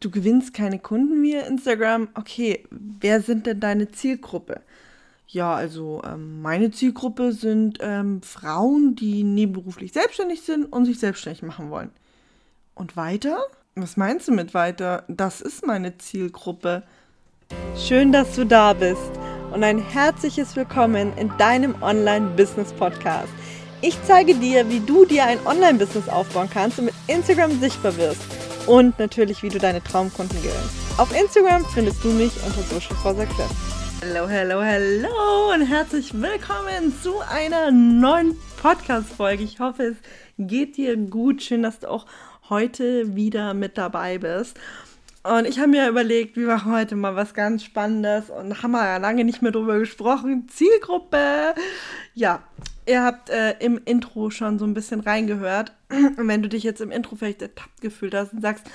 du gewinnst keine Kunden via Instagram. Okay, wer sind denn deine Zielgruppe? Ja, also ähm, meine Zielgruppe sind ähm, Frauen, die nebenberuflich selbstständig sind und sich selbstständig machen wollen. Und weiter? Was meinst du mit weiter? Das ist meine Zielgruppe. Schön, dass du da bist und ein herzliches Willkommen in deinem Online-Business-Podcast. Ich zeige dir, wie du dir ein Online-Business aufbauen kannst und mit Instagram sichtbar wirst und natürlich, wie du deine Traumkunden gewinnst. Auf Instagram findest du mich unter Social for Success. Hallo, hallo, hallo und herzlich willkommen zu einer neuen Podcast-Folge. Ich hoffe, es geht dir gut. Schön, dass du auch heute wieder mit dabei bist. Und ich habe mir überlegt, wir machen heute mal was ganz Spannendes und haben wir ja lange nicht mehr drüber gesprochen. Zielgruppe. Ja, ihr habt äh, im Intro schon so ein bisschen reingehört. Und wenn du dich jetzt im Intro vielleicht ertappt gefühlt hast und sagst,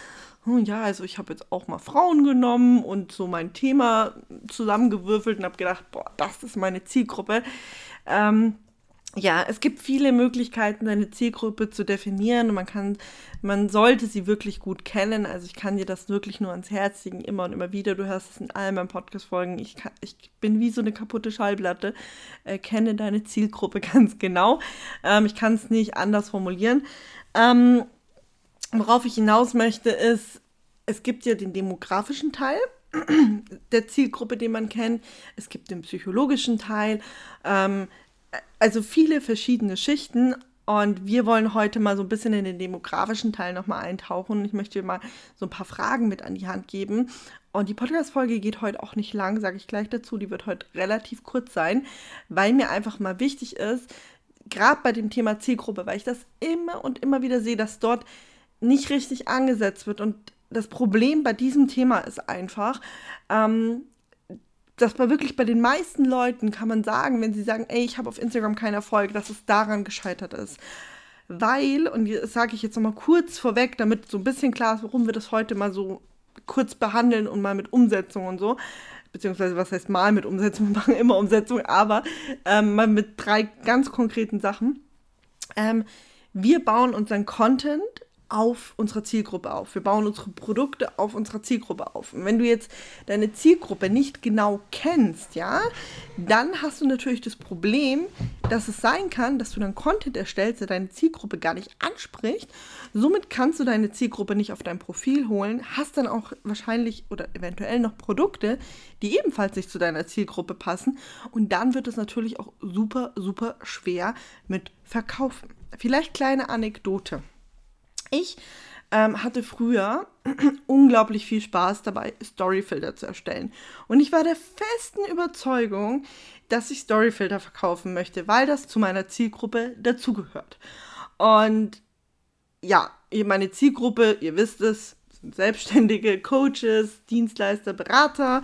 hm, ja, also ich habe jetzt auch mal Frauen genommen und so mein Thema zusammengewürfelt und habe gedacht, boah, das ist meine Zielgruppe. Ähm, ja, es gibt viele Möglichkeiten, seine Zielgruppe zu definieren man kann, man sollte sie wirklich gut kennen. Also ich kann dir das wirklich nur ans Herz legen, immer und immer wieder. Du hörst es in all meinen Podcast-Folgen. Ich, ich bin wie so eine kaputte Schallplatte, äh, kenne deine Zielgruppe ganz genau. Ähm, ich kann es nicht anders formulieren. Ähm, worauf ich hinaus möchte, ist, es gibt ja den demografischen Teil der Zielgruppe, den man kennt. Es gibt den psychologischen Teil. Ähm, also viele verschiedene Schichten. Und wir wollen heute mal so ein bisschen in den demografischen Teil nochmal eintauchen. Ich möchte dir mal so ein paar Fragen mit an die Hand geben. Und die Podcast-Folge geht heute auch nicht lang, sage ich gleich dazu. Die wird heute relativ kurz sein, weil mir einfach mal wichtig ist, gerade bei dem Thema Zielgruppe, weil ich das immer und immer wieder sehe, dass dort nicht richtig angesetzt wird. Und das Problem bei diesem Thema ist einfach, ähm, das war wirklich bei den meisten Leuten, kann man sagen, wenn sie sagen, ey, ich habe auf Instagram keinen Erfolg, dass es daran gescheitert ist. Weil, und das sage ich jetzt nochmal kurz vorweg, damit so ein bisschen klar ist, warum wir das heute mal so kurz behandeln und mal mit Umsetzung und so, beziehungsweise was heißt mal mit Umsetzung, wir machen immer Umsetzung, aber ähm, mal mit drei ganz konkreten Sachen. Ähm, wir bauen unseren Content auf unserer Zielgruppe auf. Wir bauen unsere Produkte auf unserer Zielgruppe auf. Und wenn du jetzt deine Zielgruppe nicht genau kennst, ja, dann hast du natürlich das Problem, dass es sein kann, dass du dann Content erstellst, der deine Zielgruppe gar nicht anspricht. Somit kannst du deine Zielgruppe nicht auf dein Profil holen, hast dann auch wahrscheinlich oder eventuell noch Produkte, die ebenfalls nicht zu deiner Zielgruppe passen. Und dann wird es natürlich auch super, super schwer mit Verkaufen. Vielleicht kleine Anekdote. Ich ähm, hatte früher unglaublich viel Spaß dabei, Storyfilter zu erstellen. Und ich war der festen Überzeugung, dass ich Storyfilter verkaufen möchte, weil das zu meiner Zielgruppe dazugehört. Und ja, meine Zielgruppe, ihr wisst es, sind selbstständige Coaches, Dienstleister, Berater,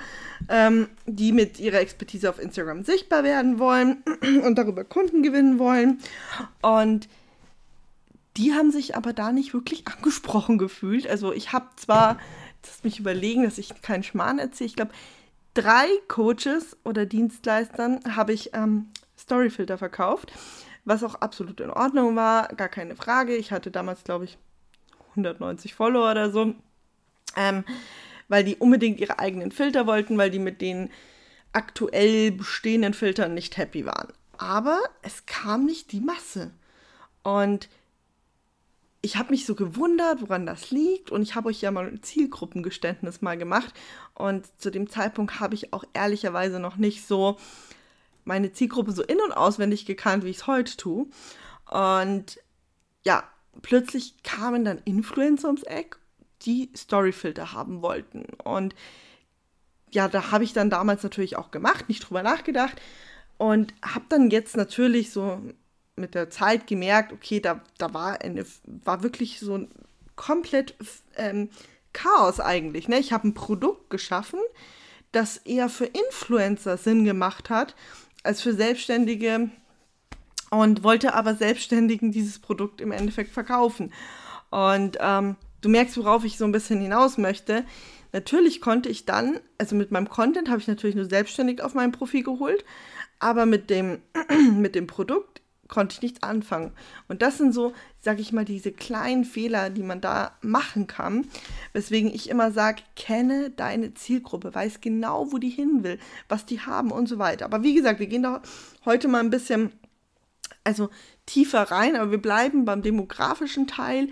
ähm, die mit ihrer Expertise auf Instagram sichtbar werden wollen und darüber Kunden gewinnen wollen. Und die haben sich aber da nicht wirklich angesprochen gefühlt. Also ich habe zwar, lass mich überlegen, dass ich keinen Schmarrn erzähle, ich glaube, drei Coaches oder Dienstleistern habe ich ähm, Storyfilter verkauft, was auch absolut in Ordnung war, gar keine Frage. Ich hatte damals, glaube ich, 190 Follower oder so, ähm, weil die unbedingt ihre eigenen Filter wollten, weil die mit den aktuell bestehenden Filtern nicht happy waren. Aber es kam nicht die Masse. Und ich habe mich so gewundert, woran das liegt. Und ich habe euch ja mal ein Zielgruppengeständnis mal gemacht. Und zu dem Zeitpunkt habe ich auch ehrlicherweise noch nicht so meine Zielgruppe so in- und auswendig gekannt, wie ich es heute tue. Und ja, plötzlich kamen dann Influencer ums Eck, die Storyfilter haben wollten. Und ja, da habe ich dann damals natürlich auch gemacht, nicht drüber nachgedacht. Und habe dann jetzt natürlich so mit der Zeit gemerkt, okay, da, da war, eine, war wirklich so ein komplett ähm, Chaos eigentlich. Ne? Ich habe ein Produkt geschaffen, das eher für Influencer Sinn gemacht hat, als für Selbstständige und wollte aber Selbstständigen dieses Produkt im Endeffekt verkaufen. Und ähm, du merkst, worauf ich so ein bisschen hinaus möchte. Natürlich konnte ich dann, also mit meinem Content habe ich natürlich nur selbstständig auf mein Profil geholt, aber mit dem, mit dem Produkt konnte ich nichts anfangen. Und das sind so, sage ich mal, diese kleinen Fehler, die man da machen kann, weswegen ich immer sage, kenne deine Zielgruppe, weiß genau, wo die hin will, was die haben und so weiter. Aber wie gesagt, wir gehen da heute mal ein bisschen, also tiefer rein, aber wir bleiben beim demografischen Teil.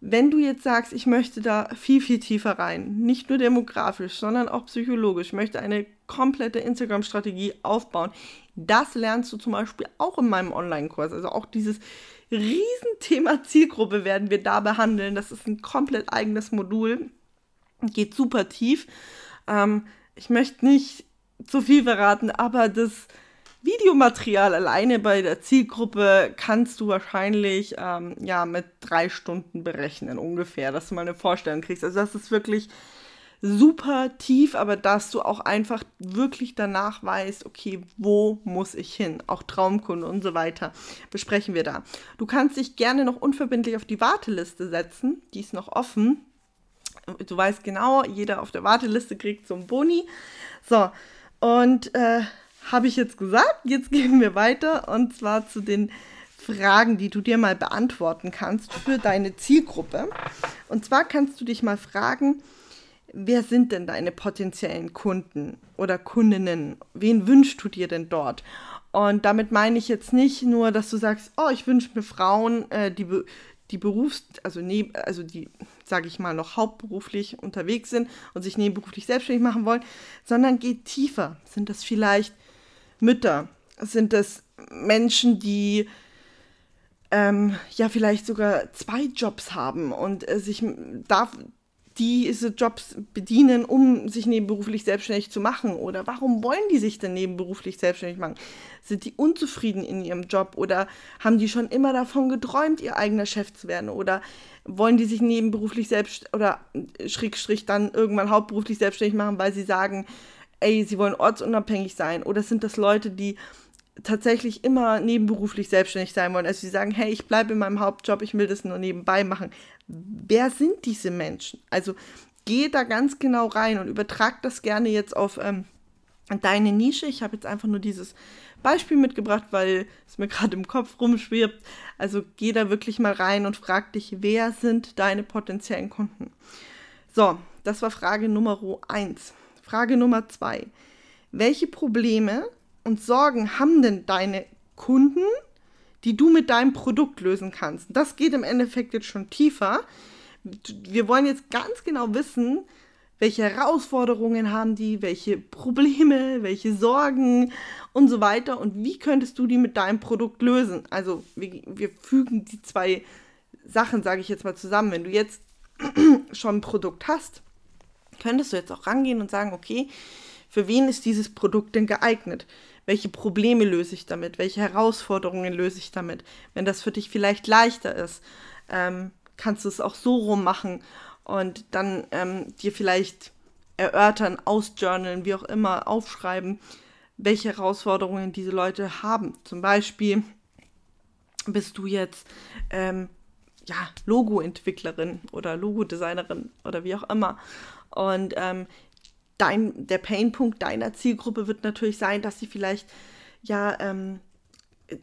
Wenn du jetzt sagst, ich möchte da viel, viel tiefer rein, nicht nur demografisch, sondern auch psychologisch, möchte eine komplette Instagram-Strategie aufbauen, das lernst du zum Beispiel auch in meinem Online-Kurs. Also auch dieses Riesenthema Zielgruppe werden wir da behandeln. Das ist ein komplett eigenes Modul. Geht super tief. Ähm, ich möchte nicht zu viel verraten, aber das Videomaterial alleine bei der Zielgruppe kannst du wahrscheinlich ähm, ja mit drei Stunden berechnen ungefähr, dass du mal eine Vorstellung kriegst. Also das ist wirklich super tief, aber dass du auch einfach wirklich danach weißt, okay, wo muss ich hin? Auch Traumkunde und so weiter besprechen wir da. Du kannst dich gerne noch unverbindlich auf die Warteliste setzen, die ist noch offen. Du weißt genau, jeder auf der Warteliste kriegt so ein Boni. So, und äh, habe ich jetzt gesagt, jetzt gehen wir weiter und zwar zu den Fragen, die du dir mal beantworten kannst für deine Zielgruppe. Und zwar kannst du dich mal fragen, wer sind denn deine potenziellen Kunden oder Kundinnen? Wen wünschst du dir denn dort? Und damit meine ich jetzt nicht nur, dass du sagst, oh, ich wünsche mir Frauen, äh, die, die Berufs-, also, ne, also die, sage ich mal, noch hauptberuflich unterwegs sind und sich nebenberuflich selbstständig machen wollen, sondern geht tiefer. Sind das vielleicht Mütter? Sind das Menschen, die ähm, ja vielleicht sogar zwei Jobs haben und äh, sich da diese Jobs bedienen, um sich nebenberuflich selbstständig zu machen? Oder warum wollen die sich denn nebenberuflich selbstständig machen? Sind die unzufrieden in ihrem Job oder haben die schon immer davon geträumt, ihr eigener Chef zu werden? Oder wollen die sich nebenberuflich selbst oder äh, schräg, schräg dann irgendwann hauptberuflich selbstständig machen, weil sie sagen, ey, sie wollen ortsunabhängig sein? Oder sind das Leute, die tatsächlich immer nebenberuflich selbstständig sein wollen. Also sie sagen, hey, ich bleibe in meinem Hauptjob, ich will das nur nebenbei machen wer sind diese Menschen? Also geh da ganz genau rein und übertrag das gerne jetzt auf ähm, deine Nische. Ich habe jetzt einfach nur dieses Beispiel mitgebracht, weil es mir gerade im Kopf rumschwirbt. Also geh da wirklich mal rein und frag dich, wer sind deine potenziellen Kunden? So, das war Frage Nummer 1. Frage Nummer 2. Welche Probleme und Sorgen haben denn deine Kunden die du mit deinem Produkt lösen kannst. Das geht im Endeffekt jetzt schon tiefer. Wir wollen jetzt ganz genau wissen, welche Herausforderungen haben die, welche Probleme, welche Sorgen und so weiter und wie könntest du die mit deinem Produkt lösen. Also wir, wir fügen die zwei Sachen, sage ich jetzt mal, zusammen. Wenn du jetzt schon ein Produkt hast, könntest du jetzt auch rangehen und sagen, okay, für wen ist dieses Produkt denn geeignet? welche Probleme löse ich damit, welche Herausforderungen löse ich damit. Wenn das für dich vielleicht leichter ist, ähm, kannst du es auch so rum machen und dann ähm, dir vielleicht erörtern, ausjournalen, wie auch immer, aufschreiben, welche Herausforderungen diese Leute haben. Zum Beispiel bist du jetzt ähm, ja, Logo-Entwicklerin oder Logodesignerin oder wie auch immer. Und ähm, dein, der Painpunkt deiner Zielgruppe wird natürlich sein, dass sie vielleicht ja ähm,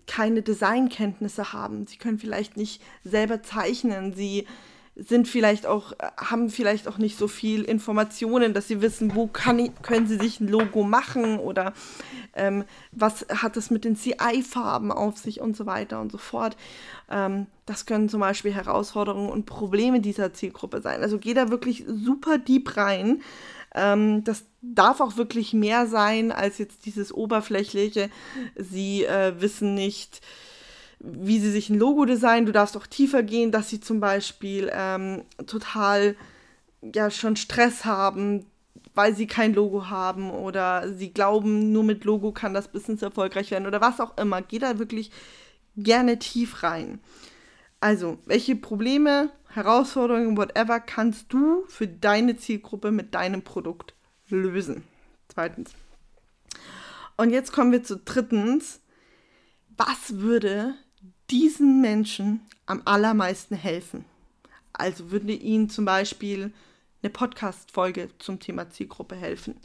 keine Designkenntnisse haben. Sie können vielleicht nicht selber zeichnen. Sie sind vielleicht auch, haben vielleicht auch nicht so viel Informationen, dass sie wissen, wo kann, können sie sich ein Logo machen oder ähm, was hat es mit den CI-Farben auf sich und so weiter und so fort. Ähm, das können zum Beispiel Herausforderungen und Probleme dieser Zielgruppe sein. Also geh da wirklich super deep rein. Ähm, das darf auch wirklich mehr sein als jetzt dieses oberflächliche. Sie äh, wissen nicht, wie sie sich ein Logo designen. Du darfst auch tiefer gehen, dass sie zum Beispiel ähm, total ja schon Stress haben, weil sie kein Logo haben oder sie glauben, nur mit Logo kann das Business erfolgreich werden oder was auch immer. Geh da wirklich gerne tief rein. Also, welche Probleme, Herausforderungen, whatever, kannst du für deine Zielgruppe mit deinem Produkt lösen? Zweitens. Und jetzt kommen wir zu drittens. Was würde diesen Menschen am allermeisten helfen? Also würde ihnen zum Beispiel eine Podcast-Folge zum Thema Zielgruppe helfen?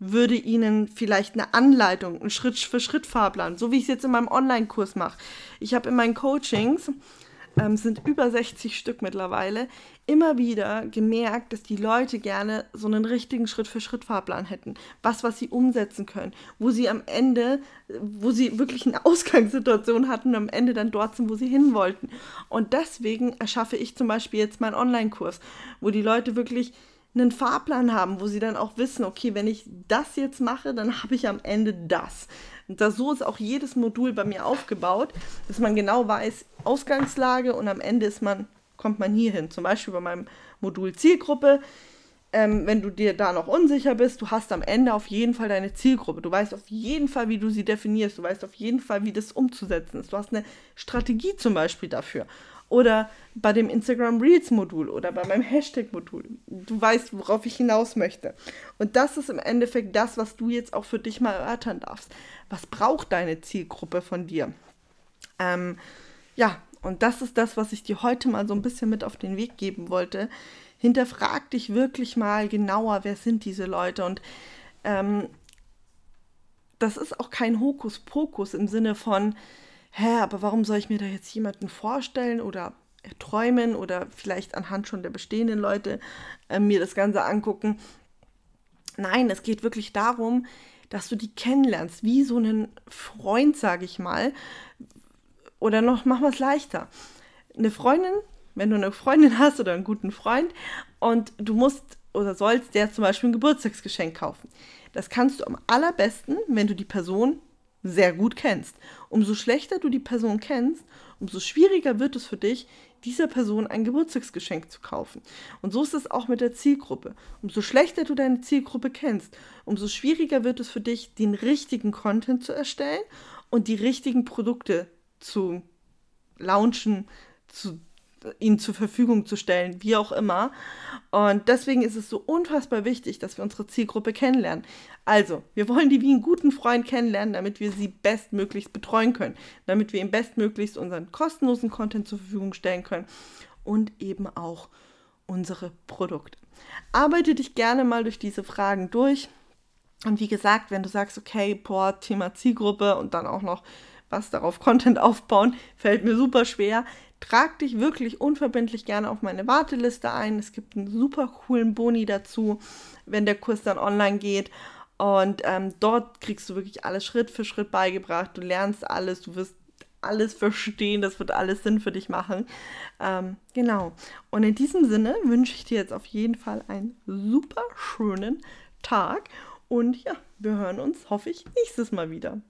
würde Ihnen vielleicht eine Anleitung, einen Schritt-für-Schritt-Fahrplan, so wie ich es jetzt in meinem Online-Kurs mache. Ich habe in meinen Coachings, ähm, sind über 60 Stück mittlerweile, immer wieder gemerkt, dass die Leute gerne so einen richtigen Schritt-für-Schritt-Fahrplan hätten. Was, was sie umsetzen können. Wo sie am Ende, wo sie wirklich eine Ausgangssituation hatten und am Ende dann dort sind, wo sie hin wollten. Und deswegen erschaffe ich zum Beispiel jetzt meinen Online-Kurs, wo die Leute wirklich einen Fahrplan haben, wo sie dann auch wissen, okay, wenn ich das jetzt mache, dann habe ich am Ende das. Und das, so ist auch jedes Modul bei mir aufgebaut, dass man genau weiß, Ausgangslage und am Ende ist man kommt man hier hin. Zum Beispiel bei meinem Modul Zielgruppe. Ähm, wenn du dir da noch unsicher bist, du hast am Ende auf jeden Fall deine Zielgruppe. Du weißt auf jeden Fall, wie du sie definierst. Du weißt auf jeden Fall, wie das umzusetzen ist. Du hast eine Strategie zum Beispiel dafür. Oder bei dem Instagram Reels Modul oder bei meinem Hashtag Modul. Du weißt, worauf ich hinaus möchte. Und das ist im Endeffekt das, was du jetzt auch für dich mal erörtern darfst. Was braucht deine Zielgruppe von dir? Ähm, ja, und das ist das, was ich dir heute mal so ein bisschen mit auf den Weg geben wollte. Hinterfrag dich wirklich mal genauer, wer sind diese Leute. Und ähm, das ist auch kein Hokuspokus im Sinne von, hä, aber warum soll ich mir da jetzt jemanden vorstellen oder träumen oder vielleicht anhand schon der bestehenden Leute äh, mir das Ganze angucken. Nein, es geht wirklich darum, dass du die kennenlernst, wie so einen Freund, sage ich mal, oder noch, machen wir es leichter. Eine Freundin, wenn du eine Freundin hast oder einen guten Freund und du musst oder sollst der zum Beispiel ein Geburtstagsgeschenk kaufen. Das kannst du am allerbesten, wenn du die Person sehr gut kennst. Umso schlechter du die Person kennst, umso schwieriger wird es für dich, dieser Person ein Geburtstagsgeschenk zu kaufen. Und so ist es auch mit der Zielgruppe. Umso schlechter du deine Zielgruppe kennst, umso schwieriger wird es für dich, den richtigen Content zu erstellen und die richtigen Produkte zu launchen, zu, ihnen zur Verfügung zu stellen, wie auch immer. Und deswegen ist es so unfassbar wichtig, dass wir unsere Zielgruppe kennenlernen. Also, wir wollen die wie einen guten Freund kennenlernen, damit wir sie bestmöglichst betreuen können, damit wir ihm bestmöglichst unseren kostenlosen Content zur Verfügung stellen können und eben auch unsere Produkte. Arbeite dich gerne mal durch diese Fragen durch. Und wie gesagt, wenn du sagst, okay, boah, Thema Zielgruppe und dann auch noch was darauf Content aufbauen, fällt mir super schwer. Trag dich wirklich unverbindlich gerne auf meine Warteliste ein. Es gibt einen super coolen Boni dazu, wenn der Kurs dann online geht. Und ähm, dort kriegst du wirklich alles Schritt für Schritt beigebracht. Du lernst alles, du wirst alles verstehen, das wird alles Sinn für dich machen. Ähm, genau. Und in diesem Sinne wünsche ich dir jetzt auf jeden Fall einen super schönen Tag. Und ja, wir hören uns, hoffe ich, nächstes Mal wieder.